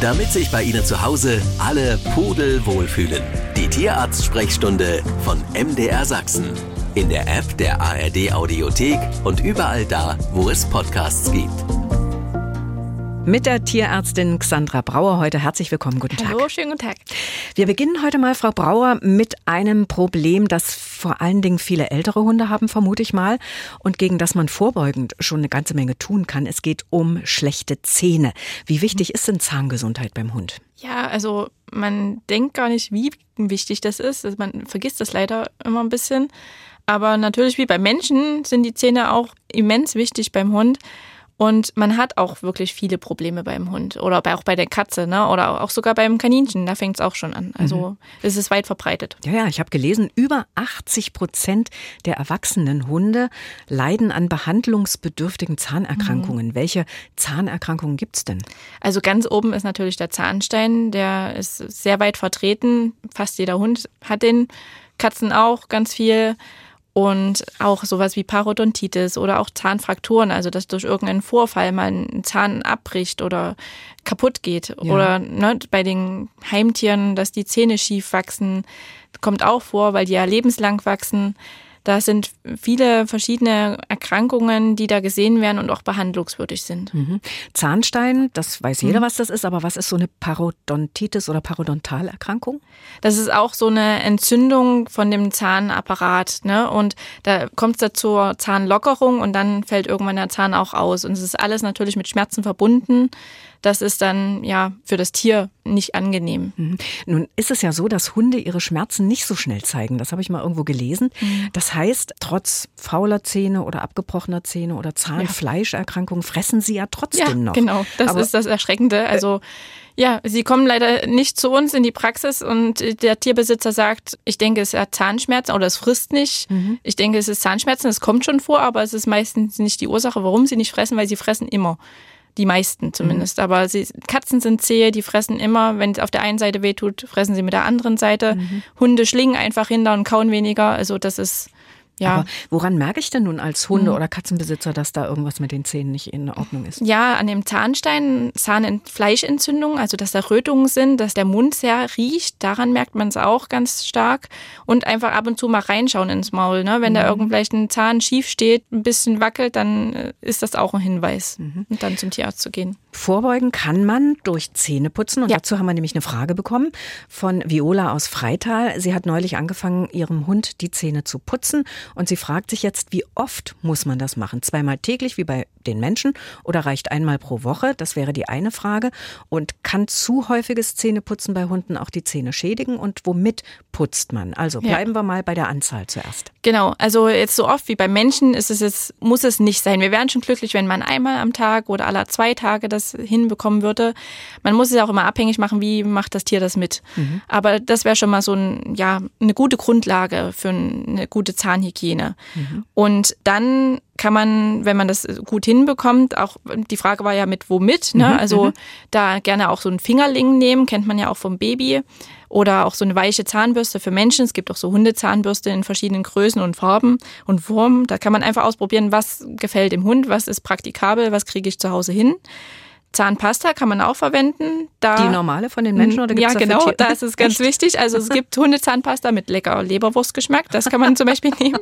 damit sich bei Ihnen zu Hause alle Pudel wohlfühlen. Die Tierarzt-Sprechstunde von MDR Sachsen. In der App der ARD Audiothek und überall da, wo es Podcasts gibt. Mit der Tierärztin Xandra Brauer heute herzlich willkommen. Guten Tag. Hallo, schönen guten Tag. Wir beginnen heute mal, Frau Brauer, mit einem Problem, das vor allen Dingen viele ältere Hunde haben, vermute ich mal, und gegen das man vorbeugend schon eine ganze Menge tun kann. Es geht um schlechte Zähne. Wie wichtig ist denn Zahngesundheit beim Hund? Ja, also man denkt gar nicht, wie wichtig das ist. Also man vergisst das leider immer ein bisschen. Aber natürlich wie bei Menschen sind die Zähne auch immens wichtig beim Hund. Und man hat auch wirklich viele Probleme beim Hund oder auch bei der Katze, ne? Oder auch sogar beim Kaninchen, da fängt es auch schon an. Also mhm. es ist weit verbreitet. Ja, ja, ich habe gelesen, über 80 Prozent der erwachsenen Hunde leiden an behandlungsbedürftigen Zahnerkrankungen. Mhm. Welche Zahnerkrankungen gibt es denn? Also ganz oben ist natürlich der Zahnstein, der ist sehr weit vertreten. Fast jeder Hund hat den, Katzen auch ganz viel und auch sowas wie Parodontitis oder auch Zahnfrakturen, also dass durch irgendeinen Vorfall mal ein Zahn abbricht oder kaputt geht. Ja. Oder ne, bei den Heimtieren, dass die Zähne schief wachsen, kommt auch vor, weil die ja lebenslang wachsen. Da sind viele verschiedene Erkrankungen, die da gesehen werden und auch behandlungswürdig sind. Mhm. Zahnstein, das weiß jeder, mhm. was das ist, aber was ist so eine Parodontitis oder Parodontalerkrankung? Das ist auch so eine Entzündung von dem Zahnapparat. Ne? Und da kommt es zur Zahnlockerung und dann fällt irgendwann der Zahn auch aus. Und es ist alles natürlich mit Schmerzen verbunden das ist dann ja für das Tier nicht angenehm. Mhm. Nun ist es ja so, dass Hunde ihre Schmerzen nicht so schnell zeigen. Das habe ich mal irgendwo gelesen. Mhm. Das heißt, trotz fauler Zähne oder abgebrochener Zähne oder Zahnfleischerkrankungen fressen sie ja trotzdem ja, noch. Genau, das Aber, ist das Erschreckende. Also ja, sie kommen leider nicht zu uns in die Praxis und der Tierbesitzer sagt, ich denke, es hat Zahnschmerzen oder es frisst nicht. Mhm. Ich denke, es ist Zahnschmerzen, es kommt schon vor, aber es ist meistens nicht die Ursache, warum sie nicht fressen, weil sie fressen immer. Die meisten zumindest. Mhm. Aber sie, Katzen sind zähe, die fressen immer. Wenn es auf der einen Seite wehtut, fressen sie mit der anderen Seite. Mhm. Hunde schlingen einfach hinter und kauen weniger. Also das ist ja. Aber woran merke ich denn nun als Hunde- hm. oder Katzenbesitzer, dass da irgendwas mit den Zähnen nicht in Ordnung ist? Ja, an dem Zahnstein, Zahnfleischentzündung, also dass da Rötungen sind, dass der Mund sehr riecht, daran merkt man es auch ganz stark. Und einfach ab und zu mal reinschauen ins Maul. Ne? Wenn mhm. da irgend ein Zahn schief steht, ein bisschen wackelt, dann äh, ist das auch ein Hinweis, mhm. und dann zum Tierarzt zu gehen. Vorbeugen kann man durch Zähneputzen. Und ja. dazu haben wir nämlich eine Frage bekommen von Viola aus Freital. Sie hat neulich angefangen, ihrem Hund die Zähne zu putzen. Und sie fragt sich jetzt, wie oft muss man das machen? Zweimal täglich wie bei den Menschen oder reicht einmal pro Woche? Das wäre die eine Frage. Und kann zu häufiges Zähneputzen bei Hunden auch die Zähne schädigen? Und womit putzt man? Also bleiben ja. wir mal bei der Anzahl zuerst. Genau, also jetzt so oft wie bei Menschen ist es jetzt, muss es nicht sein. Wir wären schon glücklich, wenn man einmal am Tag oder alle zwei Tage das hinbekommen würde. Man muss es auch immer abhängig machen, wie macht das Tier das mit. Mhm. Aber das wäre schon mal so ein, ja, eine gute Grundlage für eine gute Zahnhygiene. Mhm. Und dann kann man, wenn man das gut hinbekommt, auch die Frage war ja mit womit, ne? Mhm, also mhm. da gerne auch so einen Fingerling nehmen, kennt man ja auch vom Baby. Oder auch so eine weiche Zahnbürste für Menschen. Es gibt auch so Hundezahnbürste in verschiedenen Größen und Farben und Formen. Da kann man einfach ausprobieren, was gefällt dem Hund, was ist praktikabel, was kriege ich zu Hause hin. Zahnpasta kann man auch verwenden. Da, die normale von den Menschen oder gibt's Ja, genau, da ist es ganz wichtig. Also es gibt Hundezahnpasta mit lecker Leberwurstgeschmack, das kann man zum Beispiel nehmen.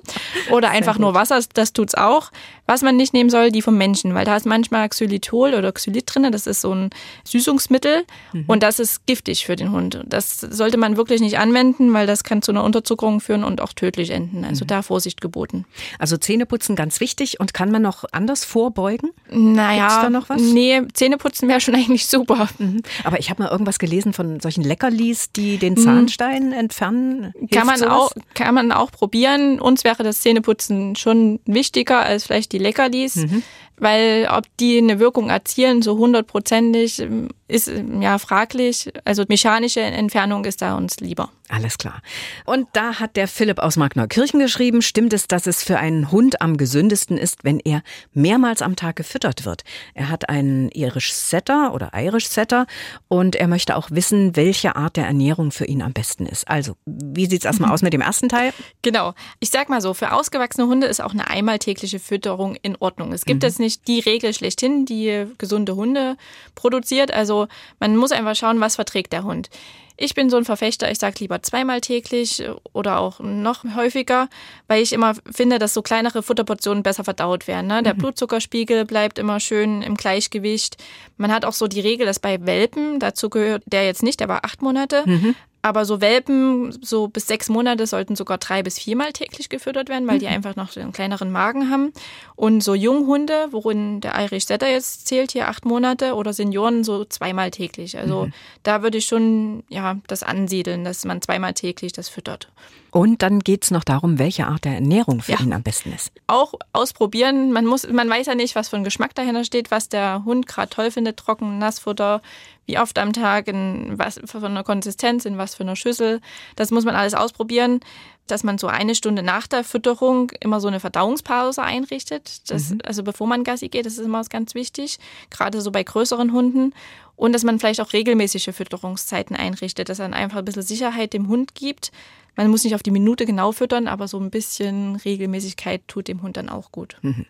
Oder einfach nur Wasser, das tut's auch. Was man nicht nehmen soll, die vom Menschen, weil da ist manchmal Xylitol oder Xylit drin, das ist so ein Süßungsmittel mhm. und das ist giftig für den Hund. Das sollte man wirklich nicht anwenden, weil das kann zu einer Unterzuckerung führen und auch tödlich enden. Also mhm. da Vorsicht geboten. Also Zähneputzen ganz wichtig und kann man noch anders vorbeugen? Naja, Gibt's da noch was? Nee, Zähneputzen wäre schon eigentlich super. Mhm. Aber ich habe mal irgendwas gelesen von solchen Leckerlis, die den mhm. Zahnstein entfernen. Hilft kann man, auch, kann man auch probieren. Uns wäre das Zähneputzen schon wichtiger als vielleicht die Leckerlis. Mhm. Weil ob die eine Wirkung erzielen, so hundertprozentig, ist ja fraglich. Also mechanische Entfernung ist da uns lieber. Alles klar. Und da hat der Philipp aus Magneukirchen geschrieben, stimmt es, dass es für einen Hund am gesündesten ist, wenn er mehrmals am Tag gefüttert wird. Er hat einen Irish Setter oder Irish Setter und er möchte auch wissen, welche Art der Ernährung für ihn am besten ist. Also, wie sieht es erstmal aus mit dem ersten Teil? Genau. Ich sag mal so, für ausgewachsene Hunde ist auch eine einmal tägliche Fütterung in Ordnung. Es gibt mhm. jetzt nicht die Regel schlechthin, die gesunde Hunde produziert. Also man muss einfach schauen, was verträgt der Hund. Ich bin so ein Verfechter, ich sage lieber zweimal täglich oder auch noch häufiger, weil ich immer finde, dass so kleinere Futterportionen besser verdaut werden. Ne? Der mhm. Blutzuckerspiegel bleibt immer schön im Gleichgewicht. Man hat auch so die Regel, dass bei Welpen, dazu gehört der jetzt nicht, der war acht Monate, mhm. Aber so Welpen, so bis sechs Monate, sollten sogar drei bis viermal täglich gefüttert werden, weil mhm. die einfach noch einen kleineren Magen haben. Und so Junghunde, worin der Irish Setter jetzt zählt, hier acht Monate, oder Senioren so zweimal täglich. Also mhm. da würde ich schon ja, das ansiedeln, dass man zweimal täglich das füttert. Und dann geht es noch darum, welche Art der Ernährung für ja. ihn am besten ist. Auch ausprobieren. Man muss, man weiß ja nicht, was für ein Geschmack dahinter steht, was der Hund gerade toll findet, trocken, Nassfutter, wie oft am Tag, in was für eine Konsistenz, in was für einer Schüssel. Das muss man alles ausprobieren, dass man so eine Stunde nach der Fütterung immer so eine Verdauungspause einrichtet. Das, mhm. Also bevor man Gassi geht, das ist immer ganz wichtig, gerade so bei größeren Hunden. Und dass man vielleicht auch regelmäßige Fütterungszeiten einrichtet, dass man einfach ein bisschen Sicherheit dem Hund gibt, man muss nicht auf die Minute genau füttern, aber so ein bisschen Regelmäßigkeit tut dem Hund dann auch gut. Mhm.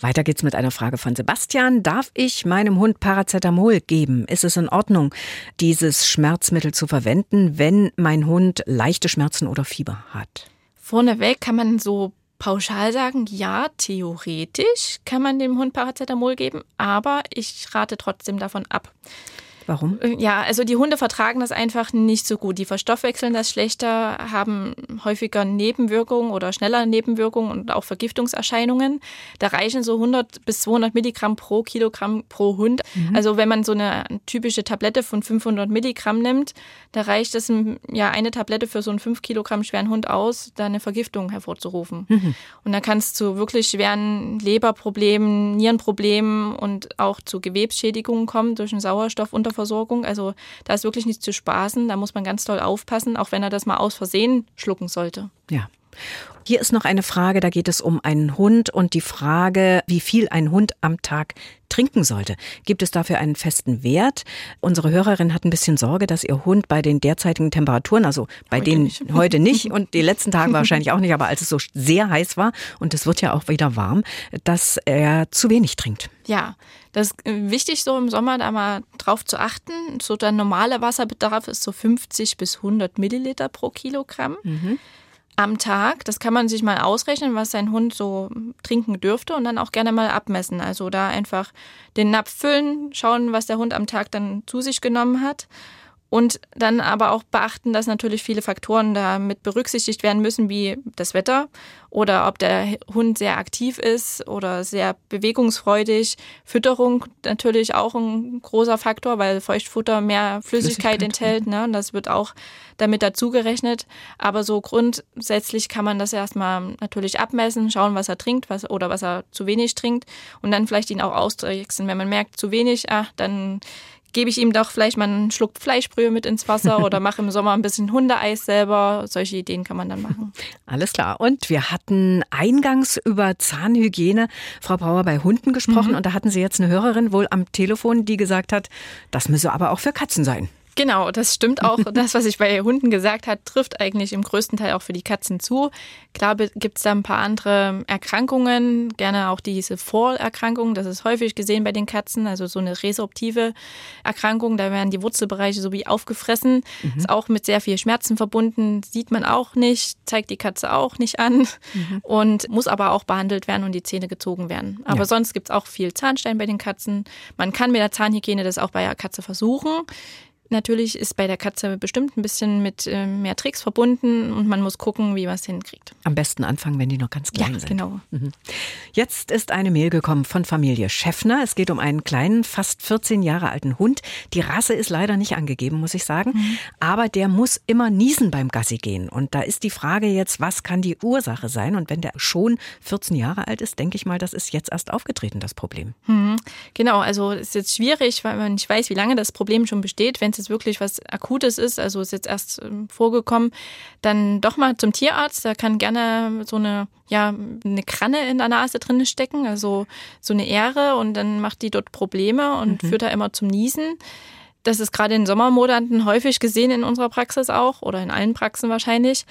Weiter geht's mit einer Frage von Sebastian. Darf ich meinem Hund Paracetamol geben? Ist es in Ordnung, dieses Schmerzmittel zu verwenden, wenn mein Hund leichte Schmerzen oder Fieber hat? Vorneweg kann man so pauschal sagen, ja, theoretisch kann man dem Hund Paracetamol geben, aber ich rate trotzdem davon ab. Warum? Äh, ja, also die Hunde vertragen das einfach nicht so gut. Die verstoffwechseln das schlechter, haben häufiger Nebenwirkungen oder schneller Nebenwirkungen und auch Vergiftungserscheinungen. Da reichen so 100 bis 200 Milligramm pro Kilogramm pro Hund. Mhm. Also wenn man so eine typische Tablette von 500 Milligramm nimmt, da reicht es ja eine Tablette für so einen 5 Kilogramm schweren Hund aus, da eine Vergiftung hervorzurufen. Mhm. Und da kann es zu wirklich schweren Leberproblemen, Nierenproblemen und auch zu Gewebsschädigungen kommen durch einen Sauerstoffunterverbrauch Versorgung. Also da ist wirklich nichts zu spaßen. Da muss man ganz doll aufpassen, auch wenn er das mal aus Versehen schlucken sollte. Ja. Hier ist noch eine Frage, da geht es um einen Hund und die Frage, wie viel ein Hund am Tag trinken sollte. Gibt es dafür einen festen Wert? Unsere Hörerin hat ein bisschen Sorge, dass ihr Hund bei den derzeitigen Temperaturen, also bei heute denen nicht. heute nicht und die letzten Tage wahrscheinlich auch nicht, aber als es so sehr heiß war und es wird ja auch wieder warm, dass er zu wenig trinkt. Ja, das ist wichtig, so im Sommer da mal drauf zu achten. So der normale Wasserbedarf ist so 50 bis 100 Milliliter pro Kilogramm. Mhm am Tag. Das kann man sich mal ausrechnen, was sein Hund so trinken dürfte und dann auch gerne mal abmessen. Also da einfach den Napf füllen, schauen, was der Hund am Tag dann zu sich genommen hat und dann aber auch beachten, dass natürlich viele Faktoren damit berücksichtigt werden müssen, wie das Wetter oder ob der Hund sehr aktiv ist oder sehr bewegungsfreudig. Fütterung natürlich auch ein großer Faktor, weil Feuchtfutter mehr Flüssigkeit, Flüssigkeit enthält. Ne? Und das wird auch damit dazugerechnet. Aber so grundsätzlich kann man das erstmal natürlich abmessen, schauen, was er trinkt was, oder was er zu wenig trinkt und dann vielleicht ihn auch austricksen. Wenn man merkt, zu wenig, ah, dann gebe ich ihm doch vielleicht mal einen Schluck Fleischbrühe mit ins Wasser oder mache im Sommer ein bisschen Hundeeis selber. Solche Ideen kann man dann machen. Alles klar. Und wir hatten eingangs über Zahnhygiene, Frau Brauer, bei Hunden gesprochen. Mhm. Und da hatten Sie jetzt eine Hörerin wohl am Telefon, die gesagt hat, das müsse aber auch für Katzen sein. Genau, das stimmt auch. Das, was ich bei Hunden gesagt habe, trifft eigentlich im größten Teil auch für die Katzen zu. Klar gibt es da ein paar andere Erkrankungen, gerne auch diese Vorerkrankung. Das ist häufig gesehen bei den Katzen, also so eine resorptive Erkrankung. Da werden die Wurzelbereiche so wie aufgefressen. Mhm. Ist auch mit sehr viel Schmerzen verbunden. Sieht man auch nicht, zeigt die Katze auch nicht an mhm. und muss aber auch behandelt werden und die Zähne gezogen werden. Aber ja. sonst gibt es auch viel Zahnstein bei den Katzen. Man kann mit der Zahnhygiene das auch bei der Katze versuchen. Natürlich ist bei der Katze bestimmt ein bisschen mit äh, mehr Tricks verbunden und man muss gucken, wie man es hinkriegt. Am besten anfangen, wenn die noch ganz klein ja, sind. Genau. Mhm. Jetzt ist eine Mail gekommen von Familie Schäffner. Es geht um einen kleinen, fast 14 Jahre alten Hund. Die Rasse ist leider nicht angegeben, muss ich sagen. Mhm. Aber der muss immer niesen beim Gassi gehen. Und da ist die Frage jetzt, was kann die Ursache sein? Und wenn der schon 14 Jahre alt ist, denke ich mal, das ist jetzt erst aufgetreten, das Problem. Mhm. Genau, also es ist jetzt schwierig, weil man nicht weiß, wie lange das Problem schon besteht. Wenn es jetzt wirklich was Akutes ist, also ist jetzt erst ähm, vorgekommen, dann doch mal zum Tierarzt. Da kann gerne so eine, ja, eine Kranne in der Nase drin stecken, also so eine Ähre und dann macht die dort Probleme und mhm. führt da immer zum Niesen. Das ist gerade in Sommermonaten häufig gesehen in unserer Praxis auch oder in allen Praxen wahrscheinlich.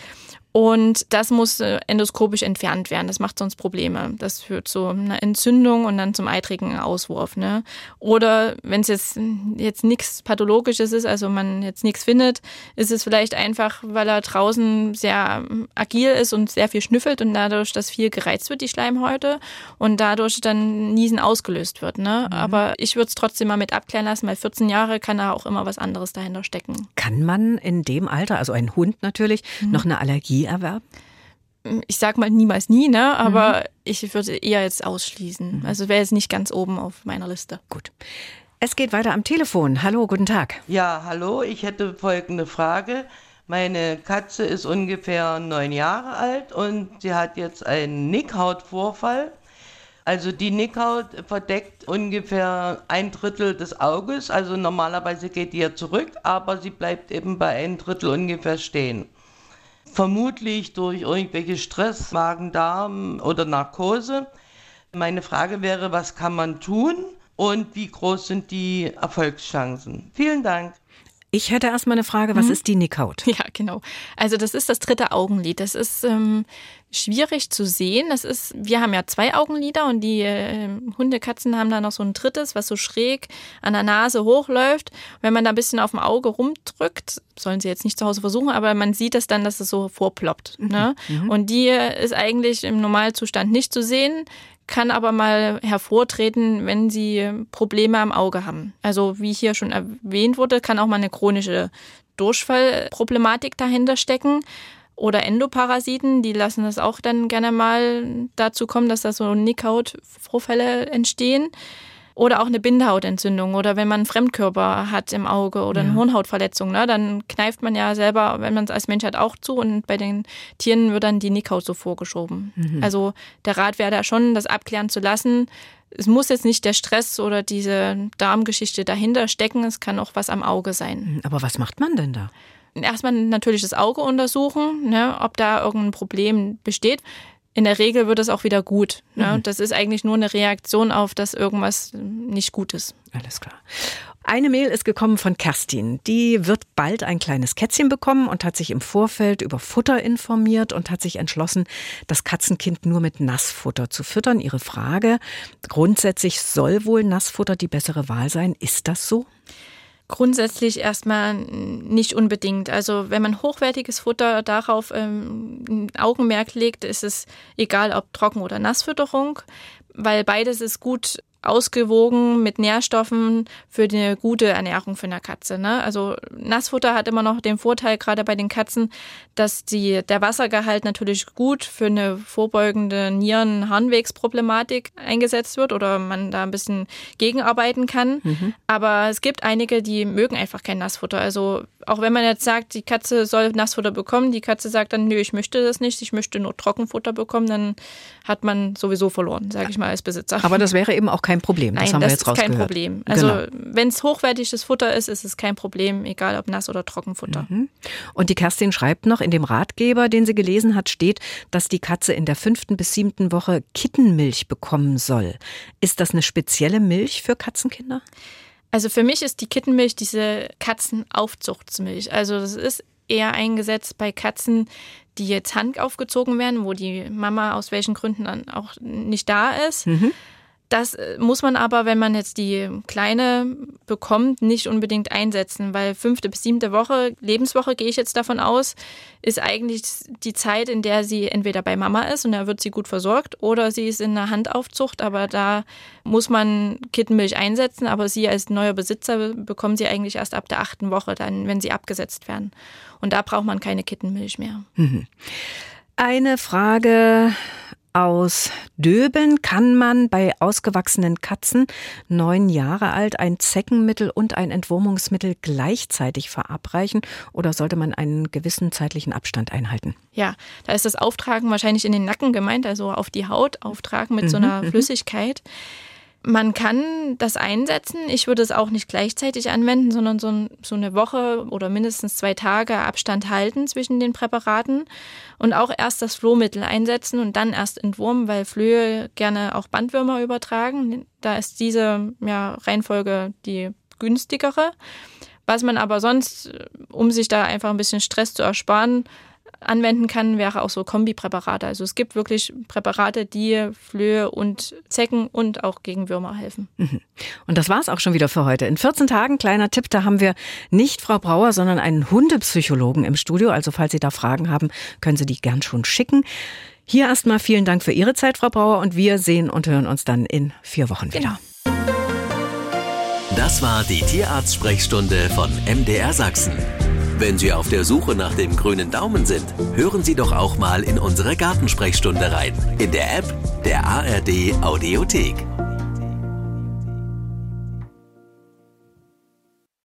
Und das muss äh, endoskopisch entfernt werden. Das macht sonst Probleme. Das führt zu einer Entzündung und dann zum eitrigen Auswurf. Ne? Oder wenn es jetzt, jetzt nichts Pathologisches ist, also man jetzt nichts findet, ist es vielleicht einfach, weil er draußen sehr agil ist und sehr viel schnüffelt und dadurch, dass viel gereizt wird, die Schleimhäute, und dadurch dann Niesen ausgelöst wird. Ne? Mhm. Aber ich würde es trotzdem mal mit abklären lassen, weil 14 Jahre kann da auch immer was anderes dahinter stecken. Kann man in dem Alter, also ein Hund natürlich, mhm. noch eine Allergie erwerben? Ich sag mal niemals nie, ne? Aber mhm. ich würde eher jetzt ausschließen. Mhm. Also wäre jetzt nicht ganz oben auf meiner Liste. Gut. Es geht weiter am Telefon. Hallo, guten Tag. Ja, hallo. Ich hätte folgende Frage. Meine Katze ist ungefähr neun Jahre alt und sie hat jetzt einen Nickhautvorfall. Also die Nickhaut verdeckt ungefähr ein Drittel des Auges. Also normalerweise geht die ja zurück, aber sie bleibt eben bei ein Drittel ungefähr stehen vermutlich durch irgendwelche Stress, Magen-Darm oder Narkose. Meine Frage wäre, was kann man tun und wie groß sind die Erfolgschancen? Vielen Dank. Ich hätte erstmal eine Frage, was mhm. ist die Nickhaut? Ja, genau. Also das ist das dritte Augenlid. Das ist ähm, schwierig zu sehen. Das ist, wir haben ja zwei Augenlider und die äh, Hundekatzen haben da noch so ein drittes, was so schräg an der Nase hochläuft. Wenn man da ein bisschen auf dem Auge rumdrückt, sollen sie jetzt nicht zu Hause versuchen, aber man sieht es dann, dass es so vorploppt. Mhm. Ne? Mhm. Und die ist eigentlich im Normalzustand nicht zu sehen kann aber mal hervortreten, wenn sie Probleme am Auge haben. Also wie hier schon erwähnt wurde, kann auch mal eine chronische Durchfallproblematik dahinter stecken. Oder Endoparasiten, die lassen das auch dann gerne mal dazu kommen, dass da so Nickhautvorfälle entstehen. Oder auch eine Bindehautentzündung oder wenn man einen Fremdkörper hat im Auge oder eine ja. Hornhautverletzung, ne, dann kneift man ja selber, wenn man es als Mensch hat, auch zu und bei den Tieren wird dann die Nickhaut so vorgeschoben. Mhm. Also der Rat wäre da schon, das abklären zu lassen. Es muss jetzt nicht der Stress oder diese Darmgeschichte dahinter stecken, es kann auch was am Auge sein. Mhm, aber was macht man denn da? Erstmal natürlich das Auge untersuchen, ne, ob da irgendein Problem besteht in der Regel wird es auch wieder gut. Ne? Mhm. Das ist eigentlich nur eine Reaktion auf, dass irgendwas nicht gut ist. Alles klar. Eine Mail ist gekommen von Kerstin. Die wird bald ein kleines Kätzchen bekommen und hat sich im Vorfeld über Futter informiert und hat sich entschlossen, das Katzenkind nur mit Nassfutter zu füttern. Ihre Frage, grundsätzlich soll wohl Nassfutter die bessere Wahl sein. Ist das so? Grundsätzlich erstmal nicht unbedingt. Also wenn man hochwertiges Futter darauf ähm, Augenmerk legt, ist es egal ob Trocken- oder Nassfütterung, weil beides ist gut ausgewogen mit Nährstoffen für eine gute Ernährung für eine Katze. Ne? Also Nassfutter hat immer noch den Vorteil, gerade bei den Katzen, dass die, der Wassergehalt natürlich gut für eine vorbeugende Nieren-Harnwegsproblematik eingesetzt wird oder man da ein bisschen gegenarbeiten kann. Mhm. Aber es gibt einige, die mögen einfach kein Nassfutter. Also auch wenn man jetzt sagt, die Katze soll Nassfutter bekommen, die Katze sagt dann, nö, ich möchte das nicht, ich möchte nur Trockenfutter bekommen, dann hat man sowieso verloren, sage ich mal als Besitzer. Aber das wäre eben auch kein Problem. Das Nein, haben wir jetzt ist kein Problem. Also genau. wenn es hochwertiges Futter ist, ist es kein Problem, egal ob Nass- oder Trockenfutter. Mhm. Und die Kerstin schreibt noch, in dem Ratgeber, den sie gelesen hat, steht, dass die Katze in der fünften bis siebten Woche Kittenmilch bekommen soll. Ist das eine spezielle Milch für Katzenkinder? Also für mich ist die Kittenmilch diese Katzenaufzuchtsmilch. Also das ist eher eingesetzt bei Katzen, die jetzt Hand aufgezogen werden, wo die Mama aus welchen Gründen dann auch nicht da ist. Mhm. Das äh, muss man aber, wenn man jetzt die kleine bekommt, nicht unbedingt einsetzen, weil fünfte bis siebte Woche, Lebenswoche gehe ich jetzt davon aus, ist eigentlich die Zeit, in der sie entweder bei Mama ist und da wird sie gut versorgt oder sie ist in einer Handaufzucht, aber da muss man Kittenmilch einsetzen, aber sie als neuer Besitzer bekommen sie eigentlich erst ab der achten Woche, dann, wenn sie abgesetzt werden. Und da braucht man keine Kittenmilch mehr. Mhm. Eine Frage aus Döbeln kann man bei ausgewachsenen Katzen, neun Jahre alt, ein Zeckenmittel und ein Entwurmungsmittel gleichzeitig verabreichen oder sollte man einen gewissen zeitlichen Abstand einhalten? Ja, da ist das Auftragen wahrscheinlich in den Nacken gemeint, also auf die Haut auftragen mit mhm, so einer mhm. Man kann das einsetzen. Ich würde es auch nicht gleichzeitig anwenden, sondern so, so, eine Woche oder mindestens zwei Tage Abstand halten zwischen den Präparaten und auch erst das Flohmittel einsetzen und dann erst entwurmen, weil Flöhe gerne auch Bandwürmer übertragen. Da ist diese ja, Reihenfolge die günstigere. Was man aber sonst, um sich da einfach ein bisschen Stress zu ersparen, anwenden kann, wäre auch so Kombipräparate. Also es gibt wirklich Präparate, die Flöhe und Zecken und auch gegen Würmer helfen. Mhm. Und das war's auch schon wieder für heute. In 14 Tagen, kleiner Tipp, da haben wir nicht Frau Brauer, sondern einen Hundepsychologen im Studio. Also falls Sie da Fragen haben, können Sie die gern schon schicken. Hier erstmal vielen Dank für Ihre Zeit, Frau Brauer, und wir sehen und hören uns dann in vier Wochen wieder. Genau. Das war die Tierarzt-Sprechstunde von MDR Sachsen. Wenn Sie auf der Suche nach dem grünen Daumen sind, hören Sie doch auch mal in unsere Gartensprechstunde rein. In der App der ARD Audiothek.